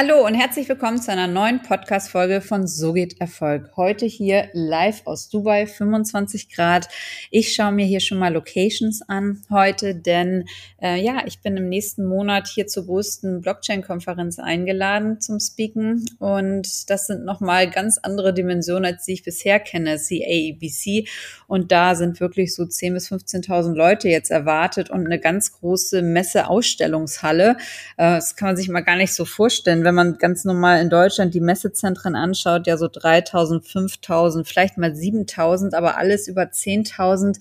Hallo und herzlich willkommen zu einer neuen Podcast-Folge von So geht Erfolg. Heute hier live aus Dubai, 25 Grad. Ich schaue mir hier schon mal Locations an heute, denn äh, ja, ich bin im nächsten Monat hier zur größten Blockchain-Konferenz eingeladen zum Speaken und das sind nochmal ganz andere Dimensionen, als die ich bisher kenne, CAEBC und da sind wirklich so 10.000 bis 15.000 Leute jetzt erwartet und eine ganz große Messe-Ausstellungshalle. Äh, das kann man sich mal gar nicht so vorstellen wenn man ganz normal in Deutschland die Messezentren anschaut, ja so 3000, 5000, vielleicht mal 7000, aber alles über 10.000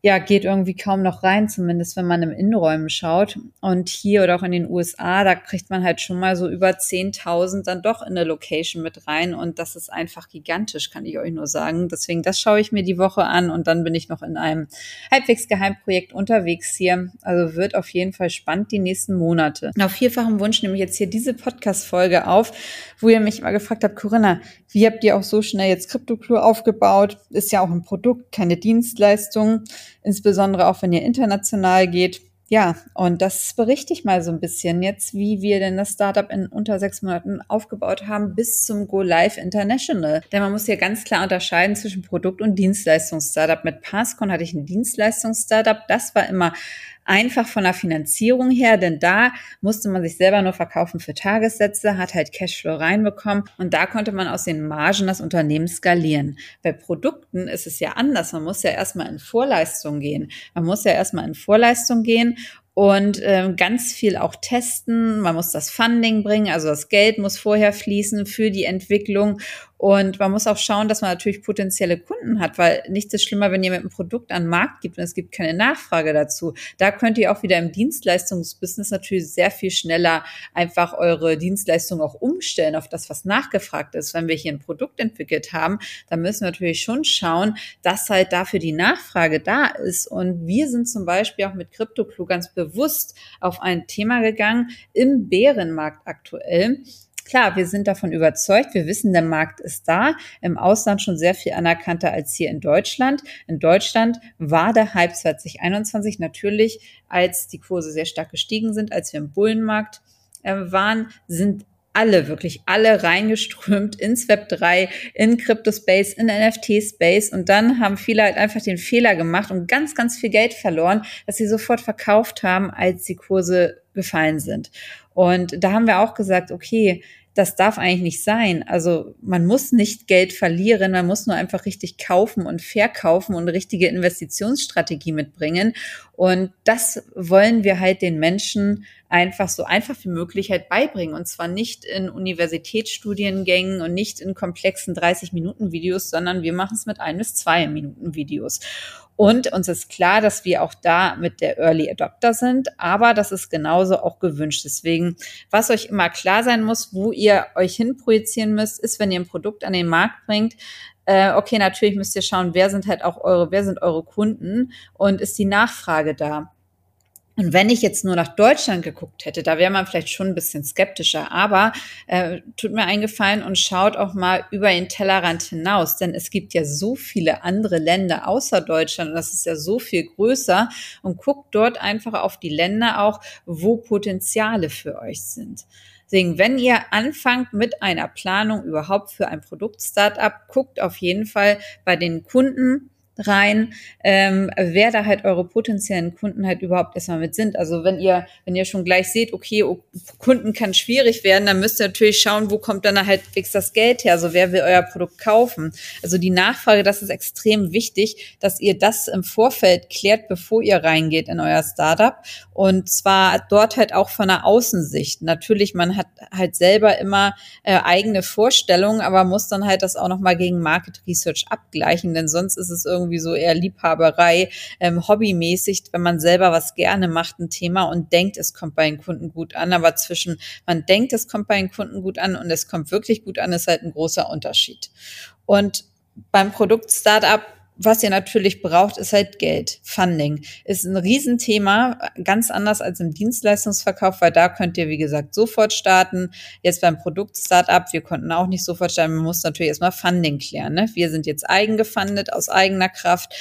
ja, geht irgendwie kaum noch rein, zumindest wenn man im Innenräumen schaut. Und hier oder auch in den USA, da kriegt man halt schon mal so über 10.000 dann doch in eine Location mit rein. Und das ist einfach gigantisch, kann ich euch nur sagen. Deswegen, das schaue ich mir die Woche an und dann bin ich noch in einem halbwegs Geheimprojekt unterwegs hier. Also wird auf jeden Fall spannend die nächsten Monate. Und auf vierfachem Wunsch nehme ich jetzt hier diese Podcast-Folge auf, wo ihr mich mal gefragt habt, Corinna, wie habt ihr auch so schnell jetzt CryptoClue aufgebaut? Ist ja auch ein Produkt, keine Dienstleistung insbesondere auch wenn ihr international geht. Ja, und das berichte ich mal so ein bisschen jetzt, wie wir denn das Startup in unter sechs Monaten aufgebaut haben bis zum Go Live International. Denn man muss hier ganz klar unterscheiden zwischen Produkt- und Dienstleistungs-Startup. Mit Passcon hatte ich ein Dienstleistungs-Startup. Das war immer einfach von der Finanzierung her, denn da musste man sich selber nur verkaufen für Tagessätze, hat halt Cashflow reinbekommen und da konnte man aus den Margen das Unternehmen skalieren. Bei Produkten ist es ja anders. Man muss ja erstmal in Vorleistung gehen. Man muss ja erstmal in Vorleistung gehen und ähm, ganz viel auch testen. Man muss das Funding bringen, also das Geld muss vorher fließen für die Entwicklung und man muss auch schauen, dass man natürlich potenzielle Kunden hat, weil nichts ist schlimmer, wenn ihr mit einem Produkt an den Markt gibt und es gibt keine Nachfrage dazu. Da könnt ihr auch wieder im Dienstleistungsbusiness natürlich sehr viel schneller einfach eure Dienstleistung auch umstellen auf das, was nachgefragt ist. Wenn wir hier ein Produkt entwickelt haben, dann müssen wir natürlich schon schauen, dass halt dafür die Nachfrage da ist. Und wir sind zum Beispiel auch mit CryptoClue ganz bewusst auf ein Thema gegangen im Bärenmarkt aktuell Klar, wir sind davon überzeugt. Wir wissen, der Markt ist da. Im Ausland schon sehr viel anerkannter als hier in Deutschland. In Deutschland war der Hype 2021 natürlich, als die Kurse sehr stark gestiegen sind, als wir im Bullenmarkt äh, waren, sind alle, wirklich alle reingeströmt ins Web 3, in Crypto Space, in NFT Space und dann haben viele halt einfach den Fehler gemacht und ganz, ganz viel Geld verloren, dass sie sofort verkauft haben, als die Kurse gefallen sind. Und da haben wir auch gesagt, okay, das darf eigentlich nicht sein. Also man muss nicht Geld verlieren, man muss nur einfach richtig kaufen und verkaufen und richtige Investitionsstrategie mitbringen. Und das wollen wir halt den Menschen einfach so einfach wie möglich halt beibringen. Und zwar nicht in Universitätsstudiengängen und nicht in komplexen 30-Minuten-Videos, sondern wir machen es mit ein bis zwei Minuten Videos. Und uns ist klar, dass wir auch da mit der Early Adopter sind, aber das ist genauso auch gewünscht. Deswegen, was euch immer klar sein muss, wo ihr euch hinprojizieren müsst, ist, wenn ihr ein Produkt an den Markt bringt, äh, okay, natürlich müsst ihr schauen, wer sind halt auch eure, wer sind eure Kunden und ist die Nachfrage da? Und wenn ich jetzt nur nach Deutschland geguckt hätte, da wäre man vielleicht schon ein bisschen skeptischer. Aber äh, tut mir eingefallen und schaut auch mal über den Tellerrand hinaus, denn es gibt ja so viele andere Länder außer Deutschland und das ist ja so viel größer. Und guckt dort einfach auf die Länder auch, wo Potenziale für euch sind. Deswegen, wenn ihr anfangt mit einer Planung überhaupt für ein Produkt-Startup, guckt auf jeden Fall bei den Kunden, rein, ähm, wer da halt eure potenziellen Kunden halt überhaupt erstmal mit sind. Also wenn ihr, wenn ihr schon gleich seht, okay, oh, Kunden kann schwierig werden, dann müsst ihr natürlich schauen, wo kommt dann halt fix das Geld her? Also wer will euer Produkt kaufen? Also die Nachfrage, das ist extrem wichtig, dass ihr das im Vorfeld klärt, bevor ihr reingeht in euer Startup. Und zwar dort halt auch von der Außensicht. Natürlich, man hat halt selber immer äh, eigene Vorstellungen, aber muss dann halt das auch nochmal gegen Market Research abgleichen, denn sonst ist es irgendwie irgendwie so eher Liebhaberei, ähm, hobbymäßig, wenn man selber was gerne macht, ein Thema und denkt, es kommt bei den Kunden gut an. Aber zwischen man denkt, es kommt bei den Kunden gut an und es kommt wirklich gut an, ist halt ein großer Unterschied. Und beim Produkt Startup was ihr natürlich braucht, ist halt Geld. Funding ist ein Riesenthema, ganz anders als im Dienstleistungsverkauf, weil da könnt ihr, wie gesagt, sofort starten. Jetzt beim Produkt-Startup, wir konnten auch nicht sofort starten. Man muss natürlich erstmal Funding klären. Ne? Wir sind jetzt eigengefundet aus eigener Kraft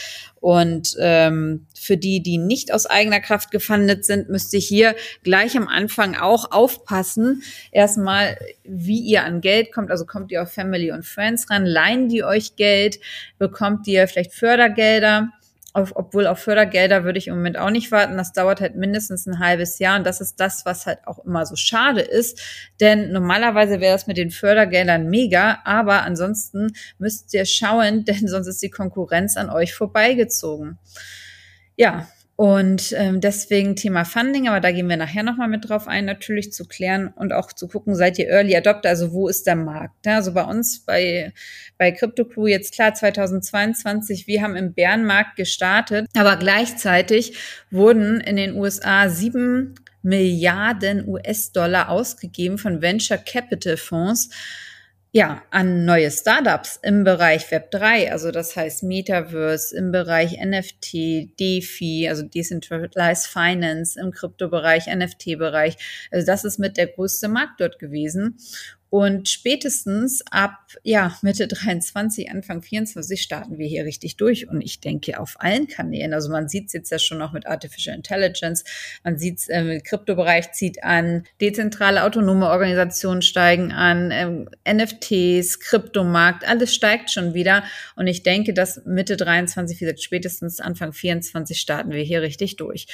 Und ähm, für die, die nicht aus eigener Kraft gefundet sind, müsst ihr hier gleich am Anfang auch aufpassen. Erstmal, wie ihr an Geld kommt. Also kommt ihr auf Family und Friends ran, leihen die euch Geld, bekommt ihr vielleicht Fördergelder auf, obwohl auf Fördergelder würde ich im Moment auch nicht warten. Das dauert halt mindestens ein halbes Jahr. Und das ist das, was halt auch immer so schade ist. Denn normalerweise wäre das mit den Fördergeldern mega. Aber ansonsten müsst ihr schauen, denn sonst ist die Konkurrenz an euch vorbeigezogen. Ja, und ähm, deswegen Thema Funding, aber da gehen wir nachher nochmal mit drauf ein, natürlich zu klären und auch zu gucken, seid ihr Early Adopter, also wo ist der Markt? Ja, also bei uns, bei, bei CryptoCrew jetzt klar 2022, wir haben im Bärenmarkt gestartet, aber gleichzeitig wurden in den USA sieben Milliarden US-Dollar ausgegeben von Venture Capital Fonds ja, an neue Startups im Bereich Web 3, also das heißt Metaverse, im Bereich NFT, DeFi, also Decentralized Finance, im Kryptobereich, NFT-Bereich. Also das ist mit der größte Markt dort gewesen. Und spätestens ab ja, Mitte 23, Anfang 24 starten wir hier richtig durch. Und ich denke auf allen Kanälen. Also man sieht es jetzt ja schon auch mit Artificial Intelligence. Man sieht es im Kryptobereich zieht an, dezentrale autonome Organisationen steigen an, ähm, NFTs, Kryptomarkt, alles steigt schon wieder. Und ich denke, dass Mitte 23, wie gesagt, spätestens Anfang 24 starten wir hier richtig durch.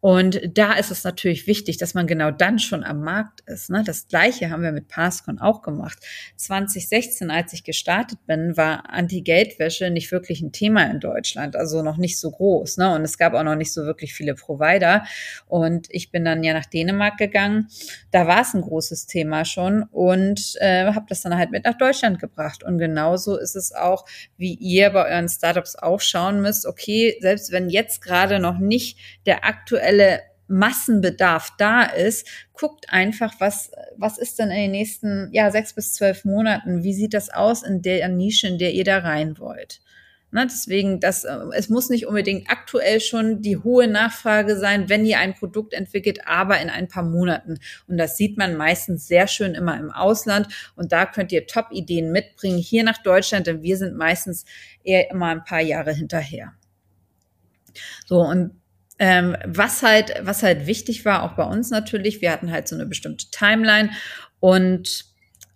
Und da ist es natürlich wichtig, dass man genau dann schon am Markt ist. Ne? Das Gleiche haben wir mit Passcon auch gemacht. 2016, als ich gestartet bin, war Anti-Geldwäsche nicht wirklich ein Thema in Deutschland, also noch nicht so groß. Ne? Und es gab auch noch nicht so wirklich viele Provider. Und ich bin dann ja nach Dänemark gegangen. Da war es ein großes Thema schon und äh, habe das dann halt mit nach Deutschland gebracht. Und genauso ist es auch, wie ihr bei euren Startups auch schauen müsst, okay, selbst wenn jetzt gerade noch nicht der aktuelle Massenbedarf da ist, guckt einfach, was, was ist denn in den nächsten ja, sechs bis zwölf Monaten? Wie sieht das aus in der Nische, in der ihr da rein wollt? Ne, deswegen, das, äh, es muss nicht unbedingt aktuell schon die hohe Nachfrage sein, wenn ihr ein Produkt entwickelt, aber in ein paar Monaten. Und das sieht man meistens sehr schön immer im Ausland. Und da könnt ihr Top-Ideen mitbringen hier nach Deutschland, denn wir sind meistens eher immer ein paar Jahre hinterher. So, und ähm, was halt, was halt wichtig war, auch bei uns natürlich, wir hatten halt so eine bestimmte Timeline und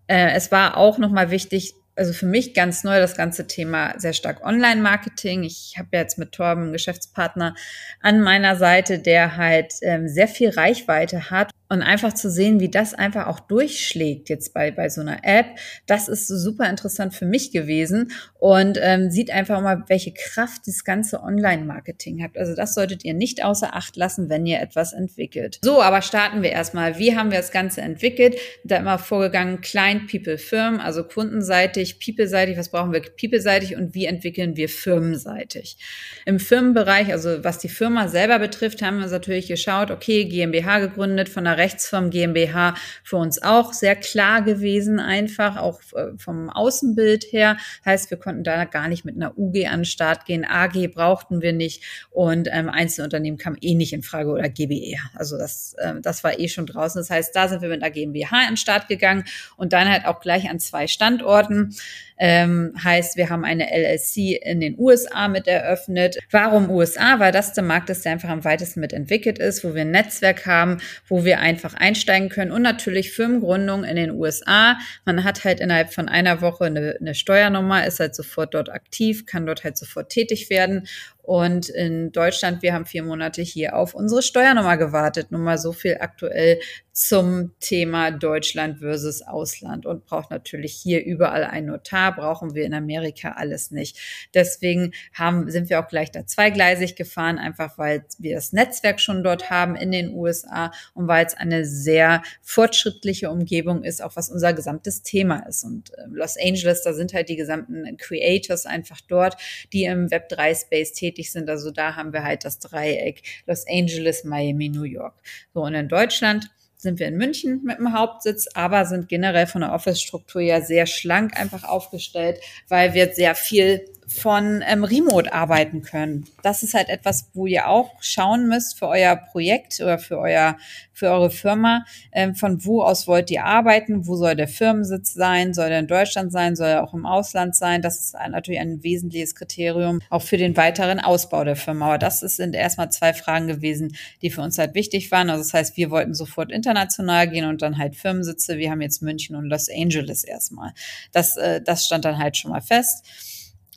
äh, es war auch nochmal wichtig, also für mich ganz neu das ganze Thema sehr stark Online-Marketing. Ich habe ja jetzt mit Torben einen Geschäftspartner an meiner Seite, der halt ähm, sehr viel Reichweite hat und einfach zu sehen, wie das einfach auch durchschlägt jetzt bei, bei so einer App, das ist super interessant für mich gewesen und ähm, sieht einfach mal, welche Kraft das ganze Online-Marketing hat. Also das solltet ihr nicht außer Acht lassen, wenn ihr etwas entwickelt. So, aber starten wir erstmal. Wie haben wir das Ganze entwickelt? Da immer vorgegangen, Client, People, Firmen, also kundenseitig, People-seitig, was brauchen wir People-seitig und wie entwickeln wir firmenseitig? Im Firmenbereich, also was die Firma selber betrifft, haben wir uns natürlich geschaut, okay, GmbH gegründet von der Rechtsform GmbH für uns auch sehr klar gewesen, einfach auch äh, vom Außenbild her. Heißt, wir konnten da gar nicht mit einer UG an den Start gehen. AG brauchten wir nicht und ähm, Einzelunternehmen kam eh nicht in Frage oder GBR. Also das, äh, das war eh schon draußen. Das heißt, da sind wir mit einer GmbH an den Start gegangen und dann halt auch gleich an zwei Standorten. Ähm, heißt, wir haben eine LLC in den USA mit eröffnet. Warum USA? Weil das der Markt ist, der einfach am weitesten mit entwickelt ist, wo wir ein Netzwerk haben, wo wir einfach einsteigen können und natürlich Firmengründung in den USA. Man hat halt innerhalb von einer Woche eine, eine Steuernummer, ist halt sofort dort aktiv, kann dort halt sofort tätig werden und in Deutschland, wir haben vier Monate hier auf unsere Steuernummer gewartet. Nur mal so viel aktuell zum Thema Deutschland versus Ausland und braucht natürlich hier überall ein Notar, brauchen wir in Amerika alles nicht. Deswegen haben, sind wir auch gleich da zweigleisig gefahren, einfach weil wir das Netzwerk schon dort haben in den USA und weil es eine sehr fortschrittliche Umgebung ist, auch was unser gesamtes Thema ist. Und äh, Los Angeles, da sind halt die gesamten Creators einfach dort, die im Web3 Space tätig tätig sind. Also da haben wir halt das Dreieck Los Angeles, Miami, New York. So, und in Deutschland sind wir in München mit dem Hauptsitz, aber sind generell von der Office-Struktur ja sehr schlank einfach aufgestellt, weil wir sehr viel von ähm, Remote arbeiten können. Das ist halt etwas, wo ihr auch schauen müsst für euer Projekt oder für euer für eure Firma. Ähm, von wo aus wollt ihr arbeiten? Wo soll der Firmensitz sein? Soll der in Deutschland sein? Soll er auch im Ausland sein? Das ist natürlich ein wesentliches Kriterium auch für den weiteren Ausbau der Firma. Aber das sind erstmal zwei Fragen gewesen, die für uns halt wichtig waren. Also das heißt, wir wollten sofort international gehen und dann halt Firmensitze. Wir haben jetzt München und Los Angeles erstmal. Das, äh, das stand dann halt schon mal fest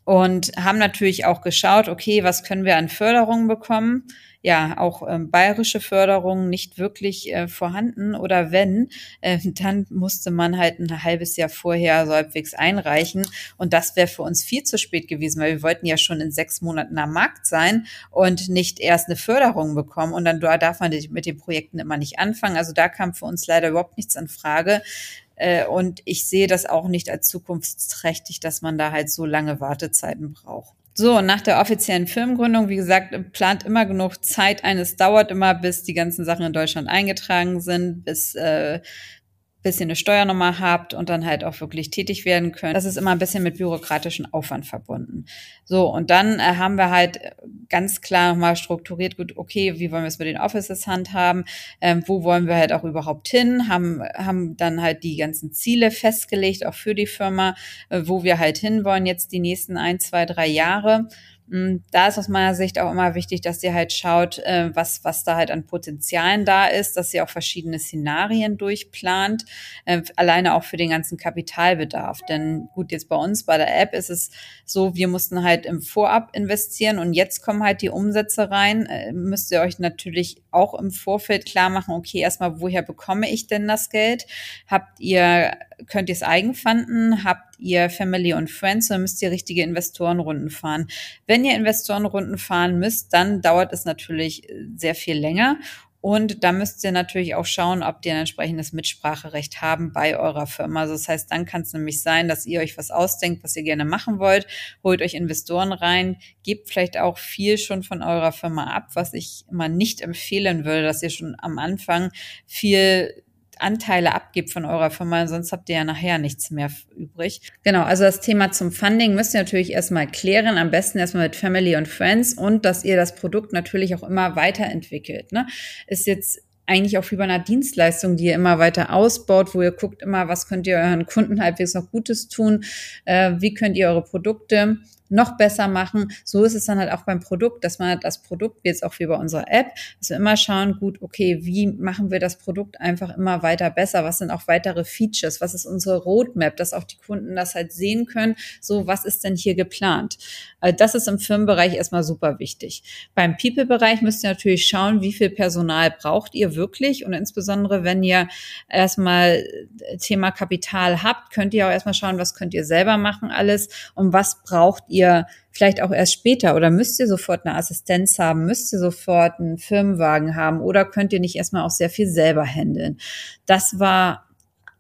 und haben natürlich auch geschaut, okay, was können wir an Förderungen bekommen? Ja, auch ähm, bayerische Förderungen nicht wirklich äh, vorhanden oder wenn, äh, dann musste man halt ein halbes Jahr vorher so halbwegs einreichen und das wäre für uns viel zu spät gewesen, weil wir wollten ja schon in sechs Monaten am Markt sein und nicht erst eine Förderung bekommen und dann darf man mit den Projekten immer nicht anfangen. Also da kam für uns leider überhaupt nichts in Frage. Äh, und ich sehe das auch nicht als zukunftsträchtig, dass man da halt so lange Wartezeiten braucht. So, nach der offiziellen Firmengründung, wie gesagt, plant immer genug Zeit ein. Es dauert immer, bis die ganzen Sachen in Deutschland eingetragen sind, bis äh, bis ihr eine Steuernummer habt und dann halt auch wirklich tätig werden könnt. Das ist immer ein bisschen mit bürokratischen Aufwand verbunden. So, und dann äh, haben wir halt ganz klar nochmal strukturiert, gut, okay, wie wollen wir es mit den Offices handhaben, ähm, wo wollen wir halt auch überhaupt hin, haben, haben dann halt die ganzen Ziele festgelegt, auch für die Firma, äh, wo wir halt hinwollen jetzt die nächsten ein, zwei, drei Jahre. Mm, da ist aus meiner Sicht auch immer wichtig, dass ihr halt schaut, äh, was, was da halt an Potenzialen da ist, dass ihr auch verschiedene Szenarien durchplant, äh, alleine auch für den ganzen Kapitalbedarf. Denn gut, jetzt bei uns bei der App ist es so, wir mussten halt im Vorab investieren und jetzt kommen halt die Umsätze rein. Äh, müsst ihr euch natürlich auch im Vorfeld klar machen, okay, erstmal, woher bekomme ich denn das Geld? Habt ihr, könnt ihr es eigenfanden? Habt ihr Family und Friends, dann müsst ihr richtige Investorenrunden fahren. Wenn ihr Investorenrunden fahren müsst, dann dauert es natürlich äh, sehr viel länger. Und da müsst ihr natürlich auch schauen, ob die ein entsprechendes Mitspracherecht haben bei eurer Firma. Also das heißt, dann kann es nämlich sein, dass ihr euch was ausdenkt, was ihr gerne machen wollt, holt euch Investoren rein, gebt vielleicht auch viel schon von eurer Firma ab, was ich immer nicht empfehlen würde, dass ihr schon am Anfang viel Anteile abgibt von eurer Firma, sonst habt ihr ja nachher nichts mehr übrig. Genau, also das Thema zum Funding müsst ihr natürlich erstmal klären, am besten erstmal mit Family und Friends und dass ihr das Produkt natürlich auch immer weiterentwickelt. Ne? Ist jetzt eigentlich auch wie bei einer Dienstleistung, die ihr immer weiter ausbaut, wo ihr guckt immer, was könnt ihr euren Kunden halbwegs noch Gutes tun, äh, wie könnt ihr eure Produkte noch besser machen. So ist es dann halt auch beim Produkt, dass man das Produkt, wie jetzt auch wie bei unserer App, dass wir immer schauen, gut, okay, wie machen wir das Produkt einfach immer weiter besser? Was sind auch weitere Features? Was ist unsere Roadmap, dass auch die Kunden das halt sehen können? So, was ist denn hier geplant? Also das ist im Firmenbereich erstmal super wichtig. Beim People-Bereich müsst ihr natürlich schauen, wie viel Personal braucht ihr wirklich und insbesondere, wenn ihr erstmal Thema Kapital habt, könnt ihr auch erstmal schauen, was könnt ihr selber machen alles und was braucht ihr ihr vielleicht auch erst später oder müsst ihr sofort eine Assistenz haben, müsst ihr sofort einen Firmenwagen haben oder könnt ihr nicht erstmal auch sehr viel selber handeln? Das war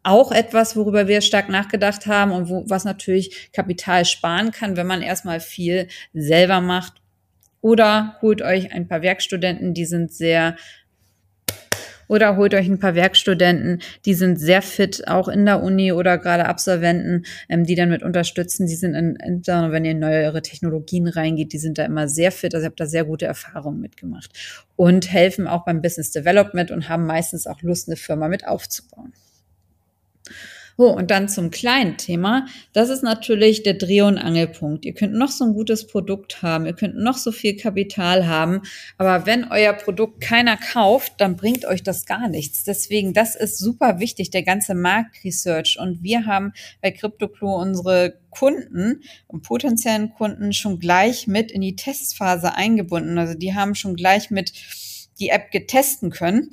auch etwas, worüber wir stark nachgedacht haben und wo, was natürlich Kapital sparen kann, wenn man erstmal viel selber macht. Oder holt euch ein paar Werkstudenten, die sind sehr oder holt euch ein paar Werkstudenten, die sind sehr fit, auch in der Uni oder gerade Absolventen, ähm, die dann mit unterstützen. Die sind, in, insbesondere wenn ihr in neuere Technologien reingeht, die sind da immer sehr fit. Also ich habe da sehr gute Erfahrungen mitgemacht und helfen auch beim Business Development und haben meistens auch Lust, eine Firma mit aufzubauen. Oh, und dann zum kleinen Thema. Das ist natürlich der Dreh- und Angelpunkt. Ihr könnt noch so ein gutes Produkt haben, ihr könnt noch so viel Kapital haben, aber wenn euer Produkt keiner kauft, dann bringt euch das gar nichts. Deswegen, das ist super wichtig, der ganze Marktresearch. Und wir haben bei CryptoClue unsere Kunden und potenziellen Kunden schon gleich mit in die Testphase eingebunden. Also die haben schon gleich mit die App getesten können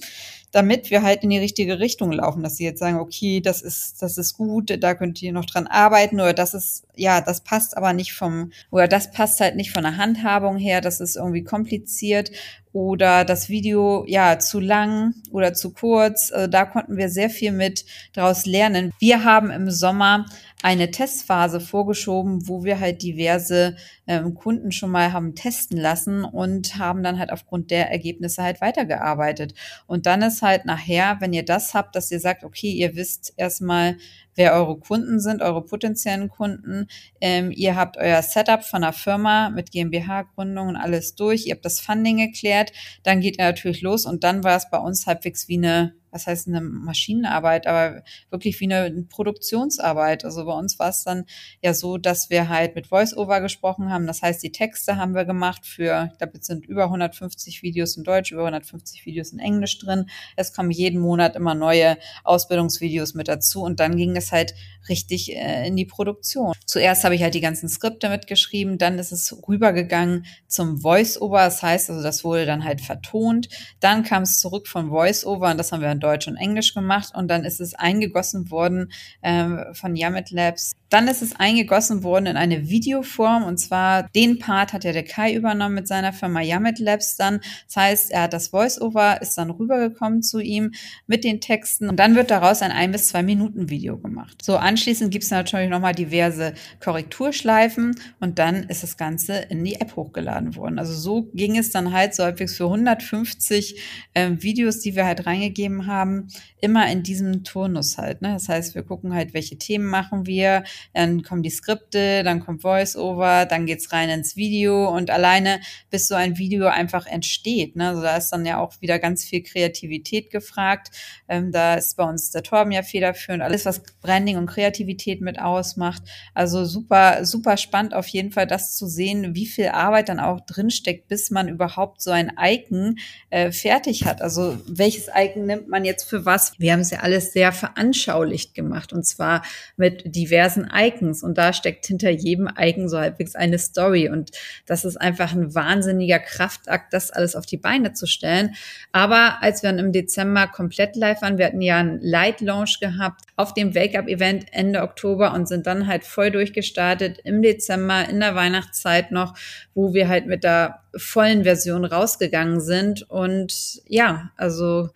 damit wir halt in die richtige Richtung laufen, dass sie jetzt sagen, okay, das ist, das ist gut, da könnt ihr noch dran arbeiten oder das ist, ja, das passt aber nicht vom, oder das passt halt nicht von der Handhabung her, das ist irgendwie kompliziert oder das Video ja zu lang oder zu kurz. Also da konnten wir sehr viel mit daraus lernen. Wir haben im Sommer eine Testphase vorgeschoben, wo wir halt diverse ähm, Kunden schon mal haben testen lassen und haben dann halt aufgrund der Ergebnisse halt weitergearbeitet. Und dann ist halt nachher, wenn ihr das habt, dass ihr sagt, okay, ihr wisst erstmal, wer eure Kunden sind, eure potenziellen Kunden. Ähm, ihr habt euer Setup von der Firma mit GmbH-Gründung und alles durch. Ihr habt das Funding geklärt. Dann geht ihr natürlich los und dann war es bei uns halbwegs wie eine was heißt eine Maschinenarbeit, aber wirklich wie eine Produktionsarbeit. Also bei uns war es dann ja so, dass wir halt mit VoiceOver gesprochen haben. Das heißt, die Texte haben wir gemacht für, ich glaube, jetzt sind über 150 Videos in Deutsch, über 150 Videos in Englisch drin. Es kommen jeden Monat immer neue Ausbildungsvideos mit dazu und dann ging es halt richtig äh, in die Produktion. Zuerst habe ich halt die ganzen Skripte mitgeschrieben, dann ist es rübergegangen zum VoiceOver. Das heißt also, das wurde dann halt vertont. Dann kam es zurück von VoiceOver und das haben wir in Deutsch und Englisch gemacht und dann ist es eingegossen worden ähm, von Yamit Labs. Dann ist es eingegossen worden in eine Videoform und zwar den Part hat ja der Kai übernommen mit seiner Firma Yamit Labs dann. Das heißt, er hat das Voice-Over, ist dann rübergekommen zu ihm mit den Texten und dann wird daraus ein ein bis zwei Minuten Video gemacht. So anschließend gibt es natürlich nochmal diverse Korrekturschleifen und dann ist das Ganze in die App hochgeladen worden. Also so ging es dann halt so halbwegs für 150 äh, Videos, die wir halt reingegeben haben immer in diesem Turnus halt. Ne? Das heißt, wir gucken halt, welche Themen machen wir, dann kommen die Skripte, dann kommt Voice-Over, dann geht's rein ins Video und alleine, bis so ein Video einfach entsteht. Ne? Also da ist dann ja auch wieder ganz viel Kreativität gefragt. Ähm, da ist bei uns der Torben ja federführend, alles, was Branding und Kreativität mit ausmacht. Also super, super spannend auf jeden Fall, das zu sehen, wie viel Arbeit dann auch drinsteckt, bis man überhaupt so ein Icon äh, fertig hat. Also welches Icon nimmt man jetzt für was? Wir haben es ja alles sehr veranschaulicht gemacht und zwar mit diversen Icons und da steckt hinter jedem Icon so halbwegs eine Story. Und das ist einfach ein wahnsinniger Kraftakt, das alles auf die Beine zu stellen. Aber als wir dann im Dezember komplett live waren, wir hatten ja einen Light Launch gehabt auf dem Wake-up-Event Ende Oktober und sind dann halt voll durchgestartet im Dezember in der Weihnachtszeit noch, wo wir halt mit der vollen Version rausgegangen sind. Und ja, also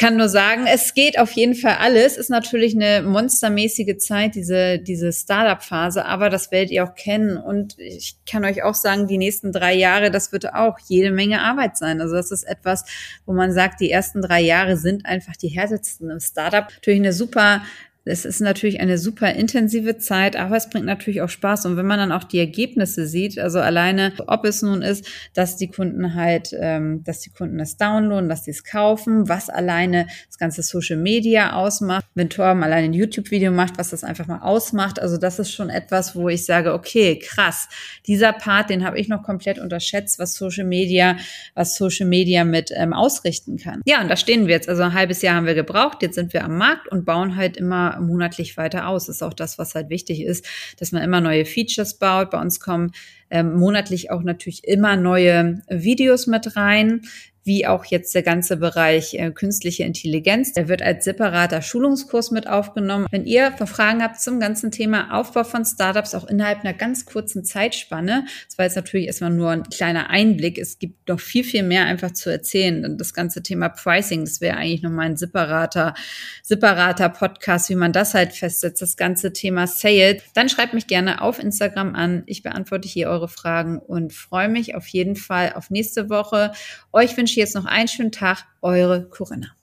kann nur sagen, es geht auf jeden Fall alles. Ist natürlich eine monstermäßige Zeit, diese, diese Startup-Phase, aber das werdet ihr auch kennen. Und ich kann euch auch sagen, die nächsten drei Jahre, das wird auch jede Menge Arbeit sein. Also das ist etwas, wo man sagt, die ersten drei Jahre sind einfach die härtesten im Startup. Natürlich eine super es ist natürlich eine super intensive Zeit, aber es bringt natürlich auch Spaß. Und wenn man dann auch die Ergebnisse sieht, also alleine, ob es nun ist, dass die Kunden halt, ähm, dass die Kunden das downloaden, dass sie es kaufen, was alleine das ganze Social Media ausmacht, wenn Torben alleine ein YouTube-Video macht, was das einfach mal ausmacht. Also das ist schon etwas, wo ich sage, okay, krass, dieser Part, den habe ich noch komplett unterschätzt, was Social Media, was Social Media mit ähm, ausrichten kann. Ja, und da stehen wir jetzt. Also ein halbes Jahr haben wir gebraucht, jetzt sind wir am Markt und bauen halt monatlich weiter aus. Das ist auch das, was halt wichtig ist, dass man immer neue Features baut. Bei uns kommen ähm, monatlich auch natürlich immer neue Videos mit rein wie auch jetzt der ganze Bereich äh, künstliche Intelligenz. Der wird als separater Schulungskurs mit aufgenommen. Wenn ihr Fragen habt zum ganzen Thema Aufbau von Startups, auch innerhalb einer ganz kurzen Zeitspanne, das war jetzt natürlich erstmal nur ein kleiner Einblick, es gibt noch viel, viel mehr einfach zu erzählen. Und das ganze Thema Pricing, das wäre eigentlich nochmal ein separater, separater Podcast, wie man das halt festsetzt, das ganze Thema Sales. Dann schreibt mich gerne auf Instagram an. Ich beantworte hier eure Fragen und freue mich auf jeden Fall auf nächste Woche. Euch wünsche wünsche jetzt noch einen schönen Tag. Eure Corinna.